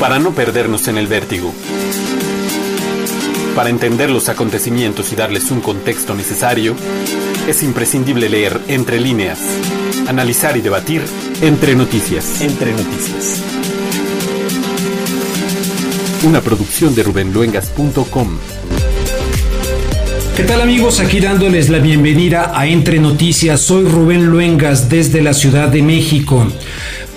para no perdernos en el vértigo. Para entender los acontecimientos y darles un contexto necesario, es imprescindible leer entre líneas, analizar y debatir entre noticias. Entre noticias. Una producción de rubenluengas.com. ¿Qué tal amigos? Aquí dándoles la bienvenida a Entre Noticias. Soy Rubén Luengas desde la Ciudad de México.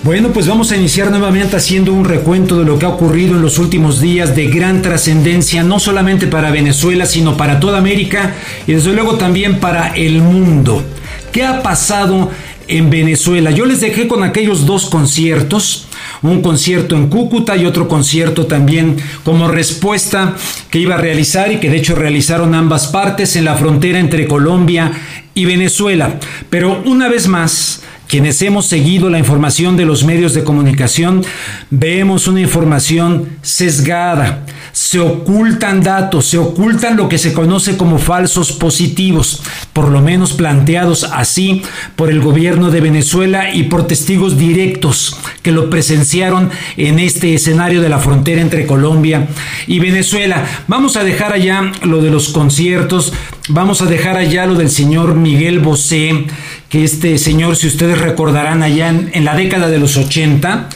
Bueno, pues vamos a iniciar nuevamente haciendo un recuento de lo que ha ocurrido en los últimos días de gran trascendencia, no solamente para Venezuela, sino para toda América y desde luego también para el mundo. ¿Qué ha pasado en Venezuela? Yo les dejé con aquellos dos conciertos un concierto en Cúcuta y otro concierto también como respuesta que iba a realizar y que de hecho realizaron ambas partes en la frontera entre Colombia y Venezuela. Pero una vez más, quienes hemos seguido la información de los medios de comunicación, vemos una información sesgada. Se ocultan datos, se ocultan lo que se conoce como falsos positivos, por lo menos planteados así por el gobierno de Venezuela y por testigos directos que lo presenciaron en este escenario de la frontera entre Colombia y Venezuela. Vamos a dejar allá lo de los conciertos, vamos a dejar allá lo del señor Miguel Bosé, que este señor, si ustedes recordarán allá en, la década de los 80,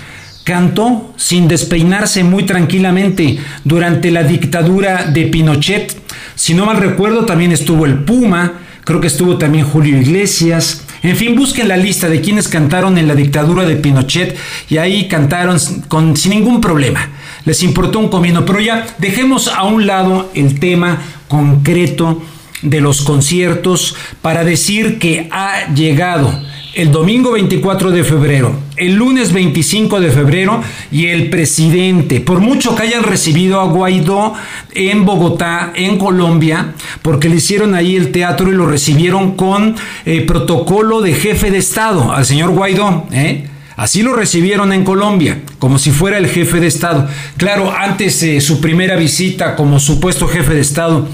cantó sin despeinarse muy tranquilamente durante la dictadura de Pinochet. Si no mal recuerdo, también estuvo el Puma, creo que estuvo también Julio Iglesias. En fin, busquen la lista de quienes cantaron en la dictadura de Pinochet y ahí cantaron sin ningún problema. Les importó un comino, pero ya dejemos a un lado el tema concreto de los conciertos para decir que ha llegado el domingo 24 de febrero, el lunes 25 de febrero y el presidente, por mucho que hayan recibido a Guaidó en Bogotá, en Colombia, porque le hicieron ahí el teatro y lo recibieron con eh, protocolo de jefe de Estado al señor Guaidó. ¿eh? Así lo recibieron en Colombia, como si fuera el jefe de Estado. Claro, antes de su primera visita como supuesto jefe de Estado,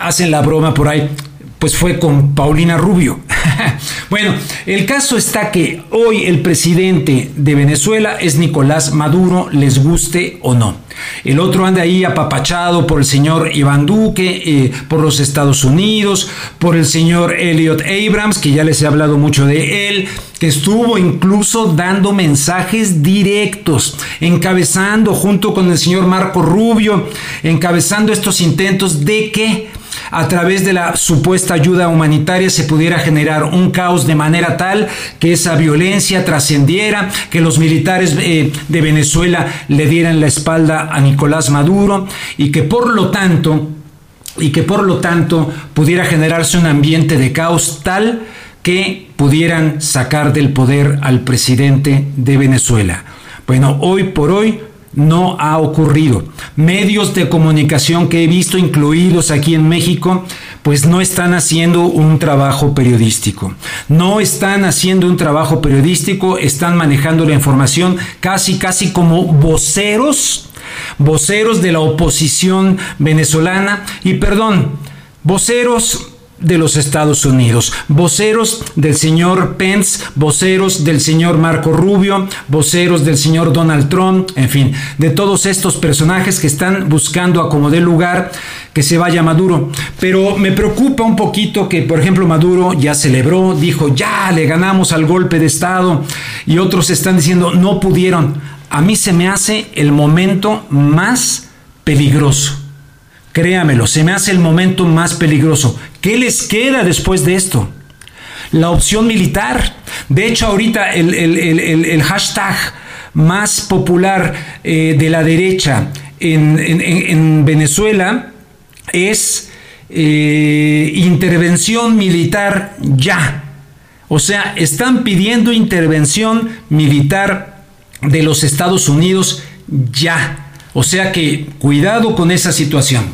hacen la broma por ahí, pues fue con Paulina Rubio. bueno, el caso está que hoy el presidente de Venezuela es Nicolás Maduro, les guste o no. El otro anda ahí apapachado por el señor Iván Duque, eh, por los Estados Unidos, por el señor Elliot Abrams, que ya les he hablado mucho de él, que estuvo incluso dando mensajes directos, encabezando junto con el señor Marco Rubio, encabezando estos intentos de que a través de la supuesta ayuda humanitaria se pudiera generar un caos de manera tal que esa violencia trascendiera, que los militares eh, de Venezuela le dieran la espalda a Nicolás Maduro y que por lo tanto y que por lo tanto pudiera generarse un ambiente de caos tal que pudieran sacar del poder al presidente de Venezuela. Bueno, hoy por hoy no ha ocurrido. Medios de comunicación que he visto incluidos aquí en México, pues no están haciendo un trabajo periodístico. No están haciendo un trabajo periodístico, están manejando la información casi, casi como voceros, voceros de la oposición venezolana. Y perdón, voceros de los Estados Unidos, voceros del señor Pence, voceros del señor Marco Rubio, voceros del señor Donald Trump, en fin, de todos estos personajes que están buscando a como lugar que se vaya Maduro. Pero me preocupa un poquito que, por ejemplo, Maduro ya celebró, dijo, ya le ganamos al golpe de Estado, y otros están diciendo, no pudieron. A mí se me hace el momento más peligroso Créamelo, se me hace el momento más peligroso. ¿Qué les queda después de esto? La opción militar. De hecho, ahorita el, hashtag más popular eh, de la derecha en, Venezuela es eh, intervención militar ya. O sea, están pidiendo intervención militar de los Estados Unidos ya. O sea que cuidado con esa situación.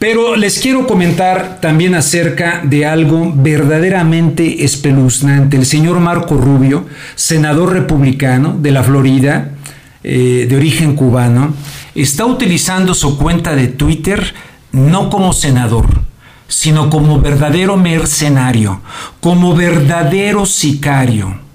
Pero les quiero comentar también acerca de algo verdaderamente espeluznante. El señor Marco Rubio, senador republicano de la Florida, eh, de origen cubano, está utilizando su cuenta de Twitter no como senador, sino como verdadero mercenario, como verdadero sicario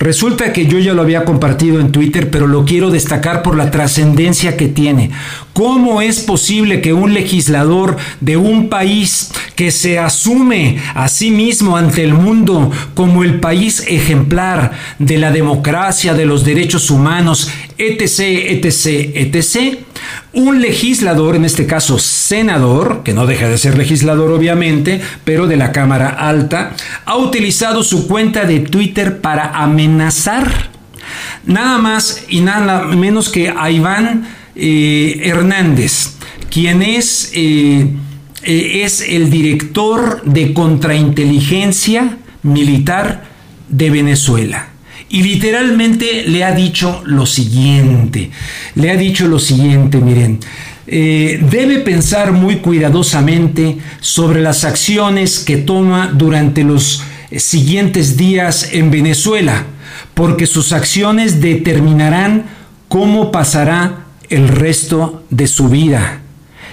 Resulta que yo ya lo había compartido en Twitter, pero lo quiero destacar por la trascendencia que tiene. ¿Cómo es posible que un legislador de un país que se asume a sí mismo ante el mundo como el país ejemplar de la democracia, de los derechos humanos, etc., etc., etc., un legislador, en este caso senador, que no deja de ser legislador obviamente, pero de la Cámara Alta, ha utilizado su cuenta de Twitter para amenazar nada más y nada menos que a Iván eh, Hernández, quien es, eh, eh, es el director de contrainteligencia militar de Venezuela. Y literalmente le ha dicho lo siguiente, le ha dicho lo siguiente, miren, debe pensar muy cuidadosamente sobre las acciones que toma durante los siguientes días en Venezuela, porque sus acciones determinarán cómo pasará el resto de su vida.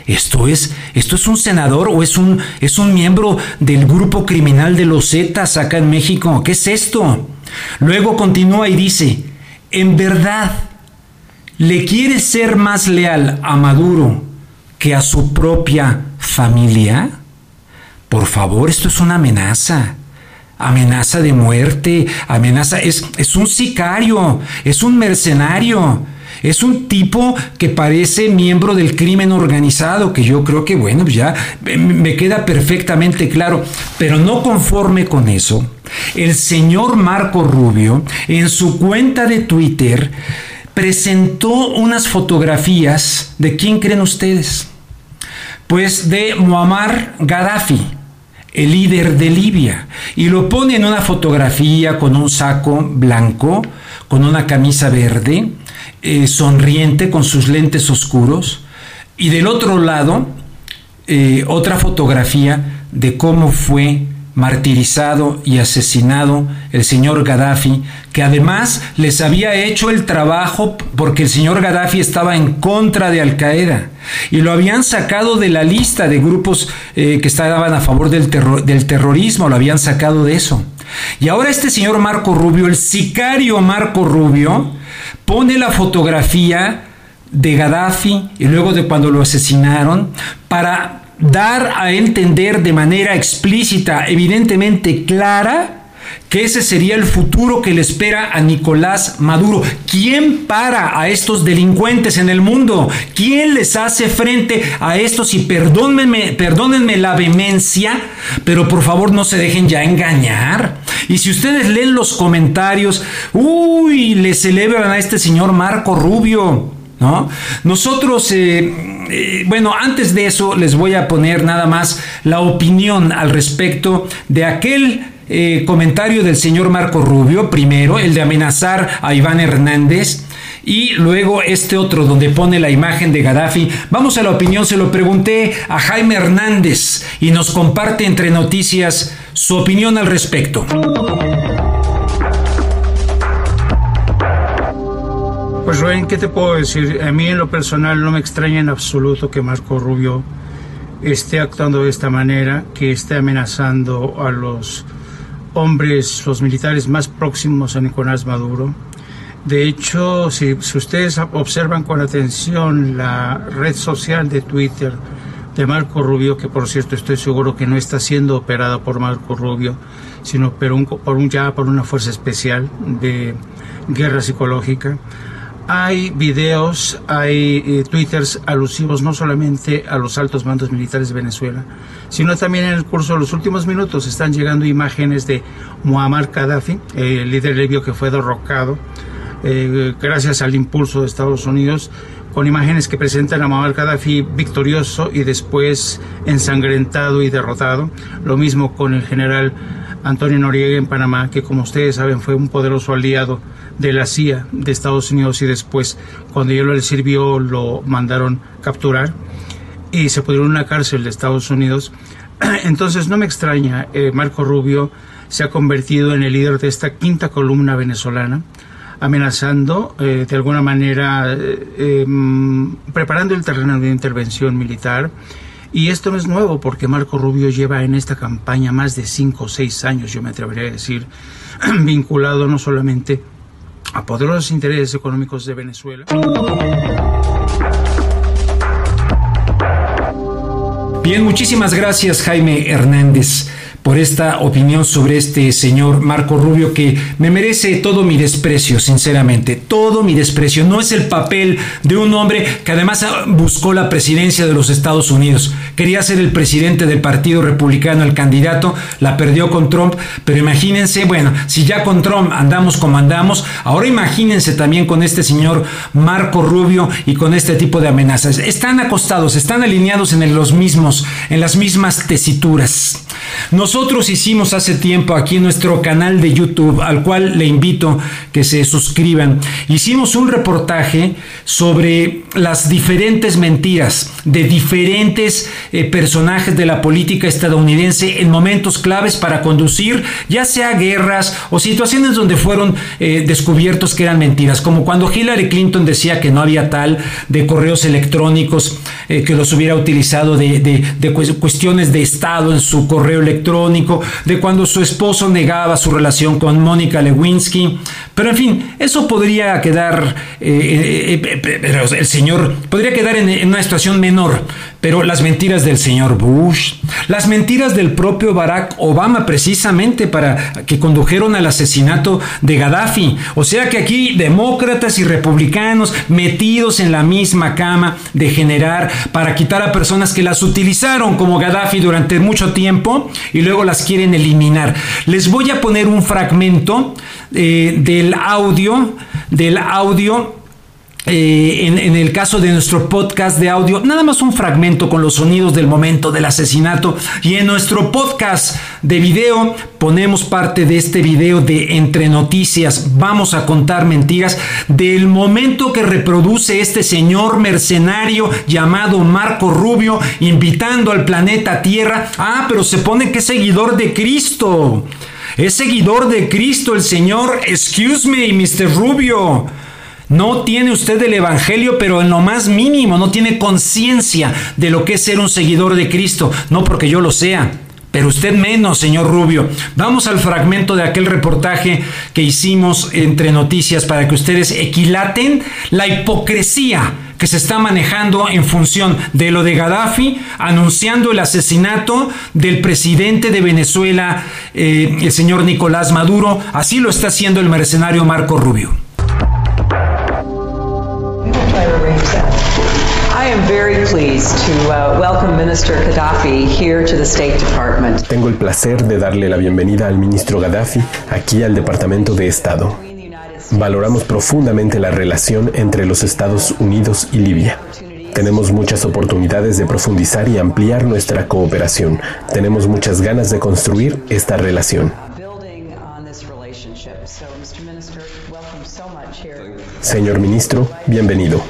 Esto es, esto es un senador o es un, es un miembro del grupo criminal de los Zetas acá en México. ¿Qué es esto? Luego continúa y dice, en verdad, ¿le quiere ser más leal a Maduro que a su propia familia? Por favor, esto es una amenaza. Amenaza de muerte, amenaza, es, es un sicario, es un mercenario. Es un tipo que parece miembro del crimen organizado, que yo creo que, bueno, ya me queda perfectamente claro, pero no conforme con eso, el señor Marco Rubio, en su cuenta de Twitter, presentó unas fotografías de quién creen ustedes? Pues de Muammar Gaddafi, el líder de Libia, y lo pone en una fotografía con un saco blanco, con una camisa verde, eh, sonriente con sus lentes oscuros y del otro lado eh, otra fotografía de cómo fue martirizado y asesinado el señor Gaddafi, que además les había hecho el trabajo porque el señor Gaddafi estaba en contra de Al Qaeda y lo habían sacado de la lista de grupos eh, que estaban a favor del, del terrorismo, lo habían sacado de eso. Y ahora este señor Marco Rubio, el sicario Marco Rubio, pone la fotografía de Gaddafi y luego de cuando lo asesinaron para dar a entender de manera explícita, evidentemente clara, que ese sería el futuro que le espera a Nicolás Maduro. ¿Quién para a estos delincuentes en el mundo? ¿Quién les hace frente a estos? Y perdónenme, perdónenme la vehemencia, pero por favor no se dejen ya engañar. Y si ustedes leen los comentarios, uy, le celebran a este señor Marco Rubio. ¿No? Nosotros, eh, eh, bueno, antes de eso les voy a poner nada más la opinión al respecto de aquel eh, comentario del señor Marco Rubio, primero, el de amenazar a Iván Hernández, y luego este otro donde pone la imagen de Gaddafi. Vamos a la opinión, se lo pregunté a Jaime Hernández y nos comparte entre noticias su opinión al respecto. Pues Rubén, ¿qué te puedo decir? A mí en lo personal no me extraña en absoluto que Marco Rubio esté actuando de esta manera, que esté amenazando a los hombres, los militares más próximos a Nicolás Maduro. De hecho, si, ustedes observan con atención la red social de Twitter de Marco Rubio, que por cierto estoy seguro que no está siendo operada por Marco Rubio, sino por, un, por un, ya por una fuerza especial de guerra psicológica, hay videos, hay eh, twitters alusivos no solamente a los altos mandos militares de Venezuela, sino también en el curso de los últimos minutos están llegando imágenes de Muammar Gaddafi, el líder libio que fue derrocado eh, gracias al impulso de Estados Unidos, con imágenes que presentan a Muammar Gaddafi victorioso y después ensangrentado y derrotado. Lo mismo con el general Antonio Noriega en Panamá, que como ustedes saben fue un poderoso aliado de la CIA de Estados Unidos y después cuando yo le sirvió lo mandaron capturar y se pudieron en una cárcel de Estados Unidos. Entonces no me extraña, eh, Marco Rubio se ha convertido en el líder de esta quinta columna venezolana, amenazando eh, de alguna manera, eh, em, preparando el terreno de intervención militar. Y esto no es nuevo porque Marco Rubio lleva en esta campaña más de cinco o seis años, yo me atrevería a decir, vinculado no solamente a poderosos intereses económicos de Venezuela. Bien, muchísimas gracias Jaime Hernández por esta opinión sobre este señor Marco Rubio que me merece todo mi desprecio, sinceramente, todo mi desprecio. No es el papel de un hombre que además buscó la presidencia de los Estados Unidos. Quería ser el presidente del Partido Republicano, el candidato, la perdió con Trump, pero imagínense, bueno, si ya con Trump andamos como andamos, ahora imagínense también con este señor Marco Rubio y con este tipo de amenazas. Están acostados, están alineados en los mismos, en las mismas tesituras. Nosotros hicimos hace tiempo aquí en nuestro canal de YouTube, al cual le invito que se suscriban, hicimos un reportaje sobre las diferentes mentiras de diferentes eh, personajes de la política estadounidense en momentos claves para conducir ya sea guerras o situaciones donde fueron eh, descubiertos que eran mentiras, como cuando Hillary Clinton decía que no había tal de correos electrónicos eh, que los hubiera utilizado de, de cuestiones de Estado en su correo electrónico, de cuando su esposo negaba su relación con Mónica Lewinsky. Pero en fin, eso podría quedar, eh, eh, eh, el señor podría quedar en, una situación menor. Pero las mentiras del señor Bush, las mentiras del propio Barack Obama precisamente para que condujeron al asesinato de Gaddafi. O sea que aquí demócratas y republicanos metidos en la misma cama de generar para quitar a personas que las utilizaron como Gaddafi durante mucho tiempo y luego las quieren eliminar. Les voy a poner un fragmento eh, del audio, del audio eh, en, el caso de nuestro podcast de audio, nada más un fragmento con los sonidos del momento del asesinato. Y en nuestro podcast de video ponemos parte de este video de Entre Noticias. Vamos a contar mentiras del momento que reproduce este señor mercenario llamado Marco Rubio, invitando al planeta Tierra. Ah, pero se pone que es seguidor de Cristo. Es seguidor de Cristo el señor. Excuse me, Mr. Rubio. No tiene usted el Evangelio, pero en lo más mínimo, no tiene conciencia de lo que es ser un seguidor de Cristo. No porque yo lo sea, pero usted menos, señor Rubio. Vamos al fragmento de aquel reportaje que hicimos entre noticias para que ustedes equilaten la hipocresía que se está manejando en función de lo de Gaddafi, anunciando el asesinato del presidente de Venezuela, eh, el señor Nicolás Maduro. Así lo está haciendo el mercenario Marco Rubio. Tengo el placer de darle la bienvenida al ministro Gaddafi aquí al Departamento de Estado. Valoramos profundamente la relación entre los Estados Unidos y Libia. Tenemos muchas oportunidades de profundizar y ampliar nuestra cooperación. Tenemos muchas ganas de construir esta relación. Señor ministro, bienvenido.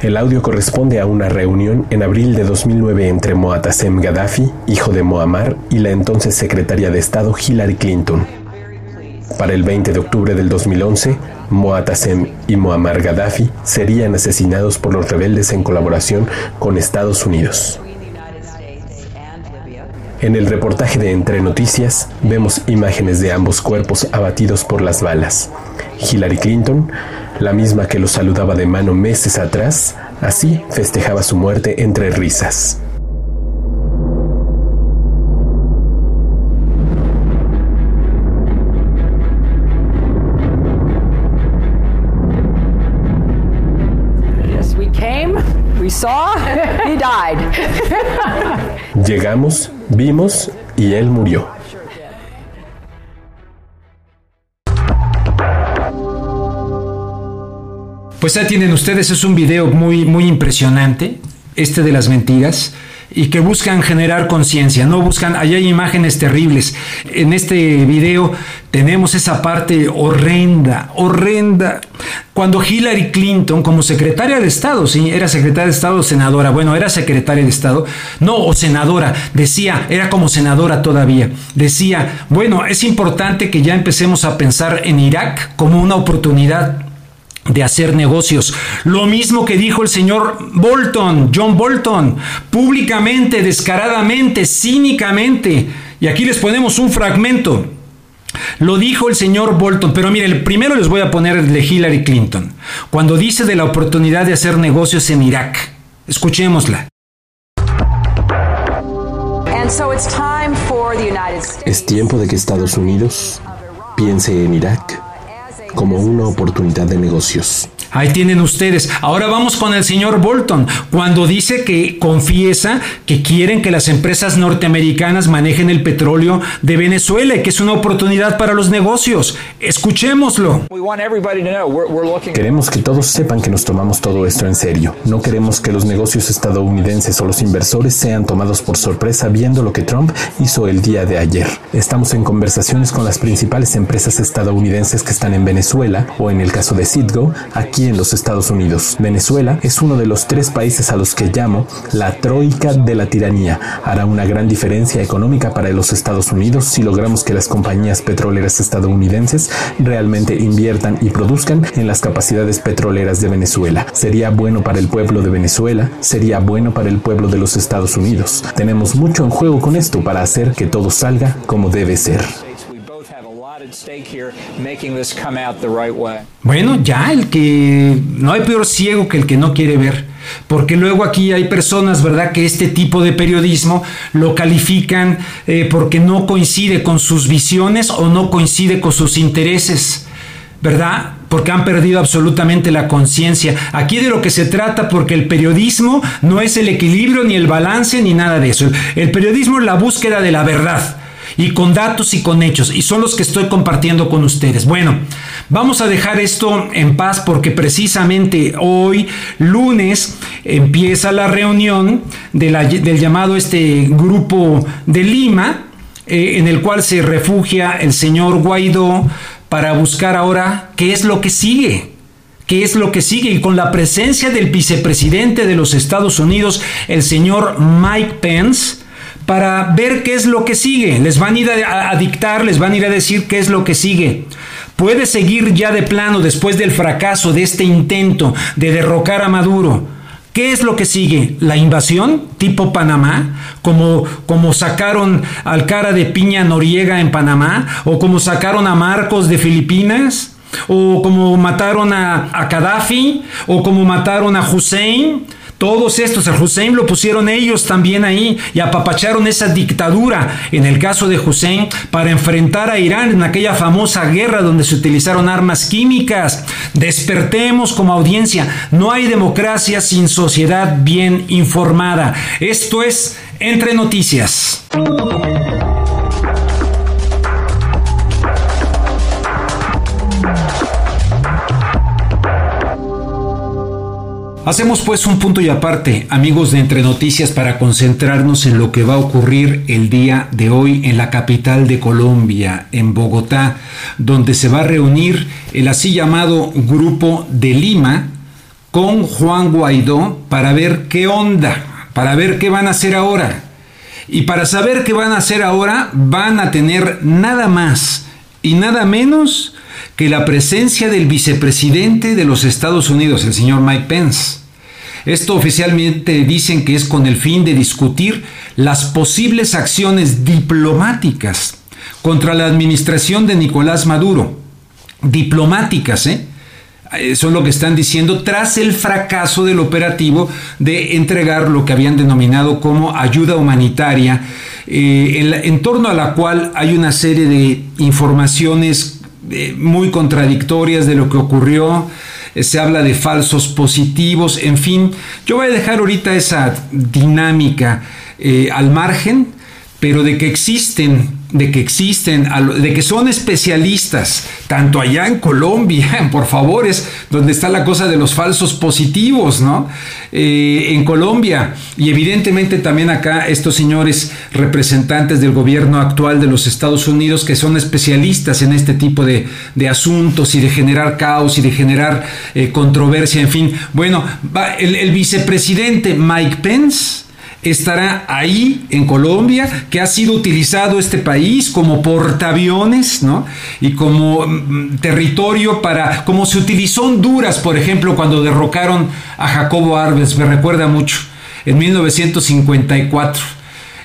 El audio corresponde a una reunión en abril de 2009 entre Moatasem Gaddafi, hijo de Muammar, y la entonces secretaria de Estado Hillary Clinton. Para el 20 de octubre del 2011, Moatasem y Muammar Gaddafi serían asesinados por los rebeldes en colaboración con Estados Unidos. En el reportaje de Entre Noticias vemos imágenes de ambos cuerpos abatidos por las balas. Hillary Clinton la misma que lo saludaba de mano meses atrás, así festejaba su muerte entre risas. Llegamos, vimos y él murió. Pues ahí tienen ustedes, es un video muy, muy impresionante, este de las mentiras y que buscan generar conciencia, no buscan, allá hay imágenes terribles. En este video tenemos esa parte horrenda, horrenda. Cuando Hillary Clinton, como secretaria de Estado, sí, era secretaria de Estado, senadora, bueno, era secretaria de Estado, no, o senadora, decía, era como senadora todavía, decía, bueno, es importante que ya empecemos a pensar en Irak como una oportunidad de hacer negocios. Lo mismo que dijo el señor Bolton, John Bolton, públicamente, descaradamente, cínicamente. Y aquí les ponemos un fragmento. Lo dijo el señor Bolton, pero mire, primero les voy a poner el de Hillary Clinton, cuando dice de la oportunidad de hacer negocios en Irak. Escuchémosla. Es tiempo de que Estados Unidos piense en Irak como una oportunidad de negocios. Ahí tienen ustedes. Ahora vamos con el señor Bolton, cuando dice que confiesa que quieren que las empresas norteamericanas manejen el petróleo de Venezuela y que es una oportunidad para los negocios. Escuchémoslo. Queremos que todos sepan que nos tomamos todo esto en serio. No queremos que los negocios estadounidenses o los inversores sean tomados por sorpresa viendo lo que Trump hizo el día de ayer. Estamos en conversaciones con las principales empresas estadounidenses que están en Venezuela o en el caso de Citgo, aquí en los Estados Unidos. Venezuela es uno de los tres países a los que llamo la troika de la tiranía. Hará una gran diferencia económica para los Estados Unidos si logramos que las compañías petroleras estadounidenses realmente inviertan y produzcan en las capacidades petroleras de Venezuela. Sería bueno para el pueblo de Venezuela, sería bueno para el pueblo de los Estados Unidos. Tenemos mucho en juego con esto para hacer que todo salga como debe ser. Bueno, ya el que no hay peor ciego que el que no quiere ver, porque luego aquí hay personas, ¿verdad?, que este tipo de periodismo lo califican eh, porque no coincide con sus visiones o no coincide con sus intereses, ¿verdad? Porque han perdido absolutamente la conciencia. Aquí de lo que se trata, porque el periodismo no es el equilibrio ni el balance ni nada de eso. El periodismo es la búsqueda de la verdad y con datos y con hechos, y son los que estoy compartiendo con ustedes. Bueno, vamos a dejar esto en paz porque precisamente hoy, lunes, empieza la reunión del llamado este grupo de Lima, eh, en el cual se refugia el señor Guaidó para buscar ahora qué es lo que sigue. ¿Qué es lo que sigue? Y con la presencia del vicepresidente de los Estados Unidos, el señor Mike Pence, para ver qué es lo que sigue. Les van a ir a, dictar, les van a ir a decir qué es lo que sigue. Puede seguir ya de plano después del fracaso de este intento de derrocar a Maduro. ¿Qué es lo que sigue? ¿La invasión tipo Panamá? Como, como sacaron al cara de piña Noriega en Panamá? ¿O como sacaron a Marcos de Filipinas? ¿O como mataron a, a Gaddafi? ¿O como mataron a Hussein? Todos estos, a Hussein lo pusieron ellos también ahí y apapacharon esa dictadura, en el caso de Hussein, para enfrentar a Irán en aquella famosa guerra donde se utilizaron armas químicas. Despertemos como audiencia, no hay democracia sin sociedad bien informada. Esto es Entre Noticias. Hacemos pues un punto y aparte, amigos de Entre Noticias, para concentrarnos en lo que va a ocurrir el día de hoy en la capital de Colombia, en Bogotá, donde se va a reunir el así llamado Grupo de Lima con Juan Guaidó para ver qué onda, para ver qué van a hacer ahora. Y para saber qué van a hacer ahora, van a tener nada más y nada menos que la presencia del vicepresidente de los Estados Unidos, el señor Mike Pence. Esto oficialmente dicen que es con el fin de discutir las posibles acciones diplomáticas contra la administración de Nicolás Maduro. Diplomáticas, ¿eh? Eso es lo que están diciendo tras el fracaso del operativo de entregar lo que habían denominado como ayuda humanitaria, eh, en torno a la cual hay una serie de informaciones muy contradictorias de lo que ocurrió, eh, se habla de falsos positivos, en fin, yo voy a dejar ahorita esa dinámica eh, al margen, pero de que existen de que existen, de que son especialistas, tanto allá en Colombia, por favor, es donde está la cosa de los falsos positivos, ¿no? Eh, en Colombia y evidentemente también acá estos señores representantes del gobierno actual de los Estados Unidos que son especialistas en este tipo de, asuntos y de generar caos y de generar eh, controversia, en fin. Bueno, el, el vicepresidente Mike Pence estará ahí en Colombia, que ha sido utilizado este país como portaaviones, ¿no? Y como mm, territorio para, como se utilizó Honduras, por ejemplo, cuando derrocaron a Jacobo Arbenz, me recuerda mucho, en 1954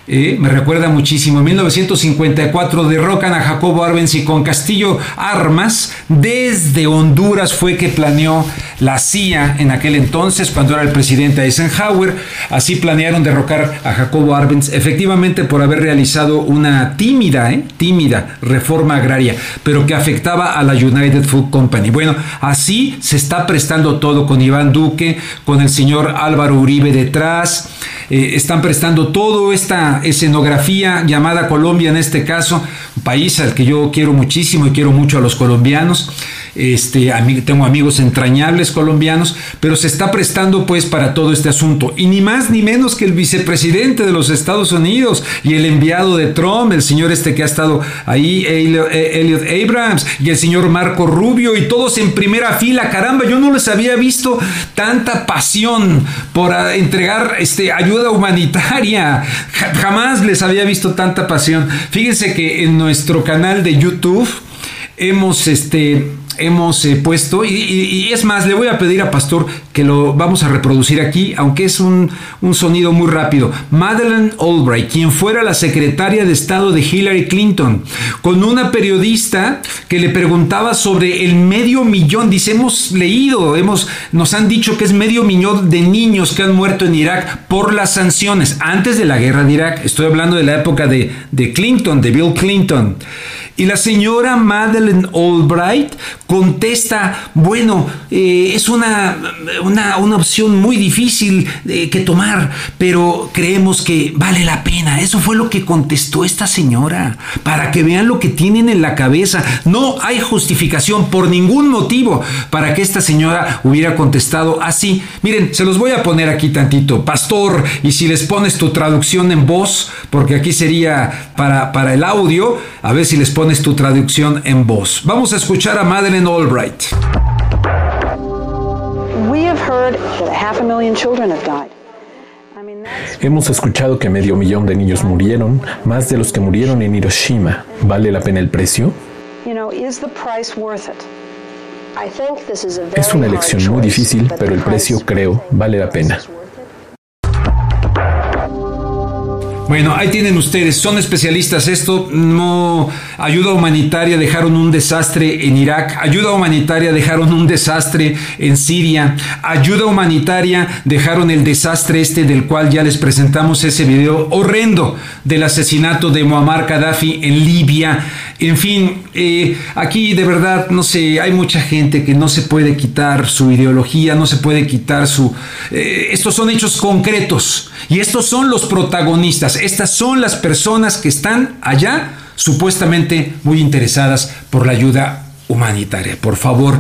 eh, me recuerda muchísimo. En 1954 derrocan a Jacobo Arbenz y con Castillo Armas desde Honduras fue que planeó la CIA en aquel entonces, cuando era el presidente Eisenhower. Así planearon derrocar a Jacobo Arbenz, efectivamente por haber realizado una tímida, eh, tímida reforma agraria, pero que afectaba a la United Food Company. Bueno, así se está prestando todo con Iván Duque, con el señor Álvaro Uribe detrás. Eh, están prestando toda esta escenografía llamada Colombia en este caso, un país al que yo quiero muchísimo y quiero mucho a los colombianos este, tengo amigos entrañables colombianos, pero se está prestando pues para todo este asunto. Y ni más ni menos que el vicepresidente de los Estados Unidos y el enviado de Trump, el señor este que ha estado ahí, Elliot Abrams, y el señor Marco Rubio, y todos en primera fila. Caramba, yo no les había visto tanta pasión por ah, entregar este, ayuda humanitaria. Jamás les había visto tanta pasión. Fíjense que en nuestro canal de YouTube hemos este hemos eh, puesto, y, es más, le voy a pedir a Pastor que lo vamos a reproducir aquí, aunque es un, un, sonido muy rápido. Madeleine Albright, quien fuera la secretaria de Estado de Hillary Clinton, con una periodista que le preguntaba sobre el medio millón, dice, hemos leído, hemos, nos han dicho que es medio millón de niños que han muerto en Irak por las sanciones, antes de la guerra de Irak, estoy hablando de la época de, de Clinton, de Bill Clinton. Y la señora Madeleine Albright contesta, bueno, eh, es una, una, opción muy difícil eh, que tomar, pero creemos que vale la pena. Eso fue lo que contestó esta señora, para que vean lo que tienen en la cabeza. No hay justificación por ningún motivo para que esta señora hubiera contestado así. Miren, se los voy a poner aquí tantito, pastor, y si les pones tu traducción en voz, porque aquí sería para, para el audio, a ver si les pones tu traducción en voz. Vamos a escuchar a Madeleine Albright. Hemos escuchado que medio millón de niños murieron, más de los que murieron en Hiroshima. ¿Vale la pena el precio? Es una elección muy difícil, pero el precio, creo, vale la pena. Bueno, ahí tienen ustedes, son especialistas. Esto no ayuda humanitaria, dejaron un desastre en Irak, ayuda humanitaria, dejaron un desastre en Siria, ayuda humanitaria, dejaron el desastre este del cual ya les presentamos ese video horrendo del asesinato de Muammar Gaddafi en Libia. En fin, eh, aquí de verdad, no sé, hay mucha gente que no se puede quitar su ideología, no se puede quitar su... Eh, estos son hechos concretos y estos son los protagonistas. Estas son las personas que están allá supuestamente muy interesadas por la ayuda humanitaria. Por favor,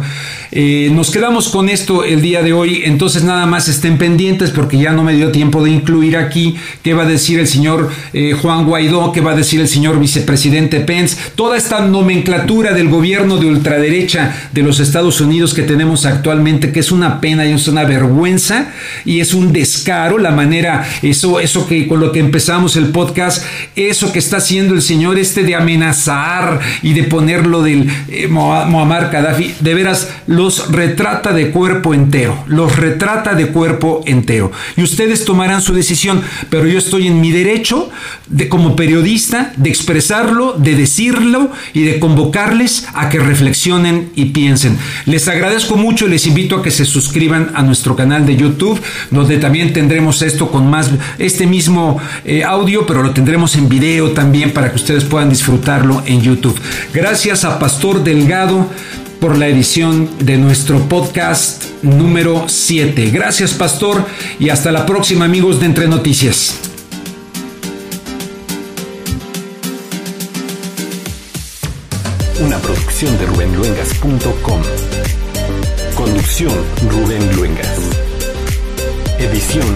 eh, nos quedamos con esto el día de hoy, entonces nada más estén pendientes porque ya no me dio tiempo de incluir aquí qué va a decir el señor eh, Juan Guaidó, qué va a decir el señor vicepresidente Pence, toda esta nomenclatura del gobierno de ultraderecha de los Estados Unidos que tenemos actualmente, que es una pena y es una vergüenza y es un descaro la manera, eso, eso que con lo que empezamos el podcast, eso que está haciendo el señor este de amenazar y de ponerlo del eh, Muammar Gaddafi, de veras, los retrata de cuerpo entero, los retrata de cuerpo entero. Y ustedes tomarán su decisión, pero yo estoy en mi derecho de como periodista de expresarlo, de decirlo y de convocarles a que reflexionen y piensen. Les agradezco mucho y les invito a que se suscriban a nuestro canal de YouTube, donde también tendremos esto con más este mismo eh, audio, pero lo tendremos en video también para que ustedes puedan disfrutarlo en YouTube. Gracias a Pastor Delgado por la edición de nuestro podcast número 7. Gracias, Pastor, y hasta la próxima, amigos de Entre Noticias. Una producción de rubenluengas.com. Conducción Rubén Luengas. Edición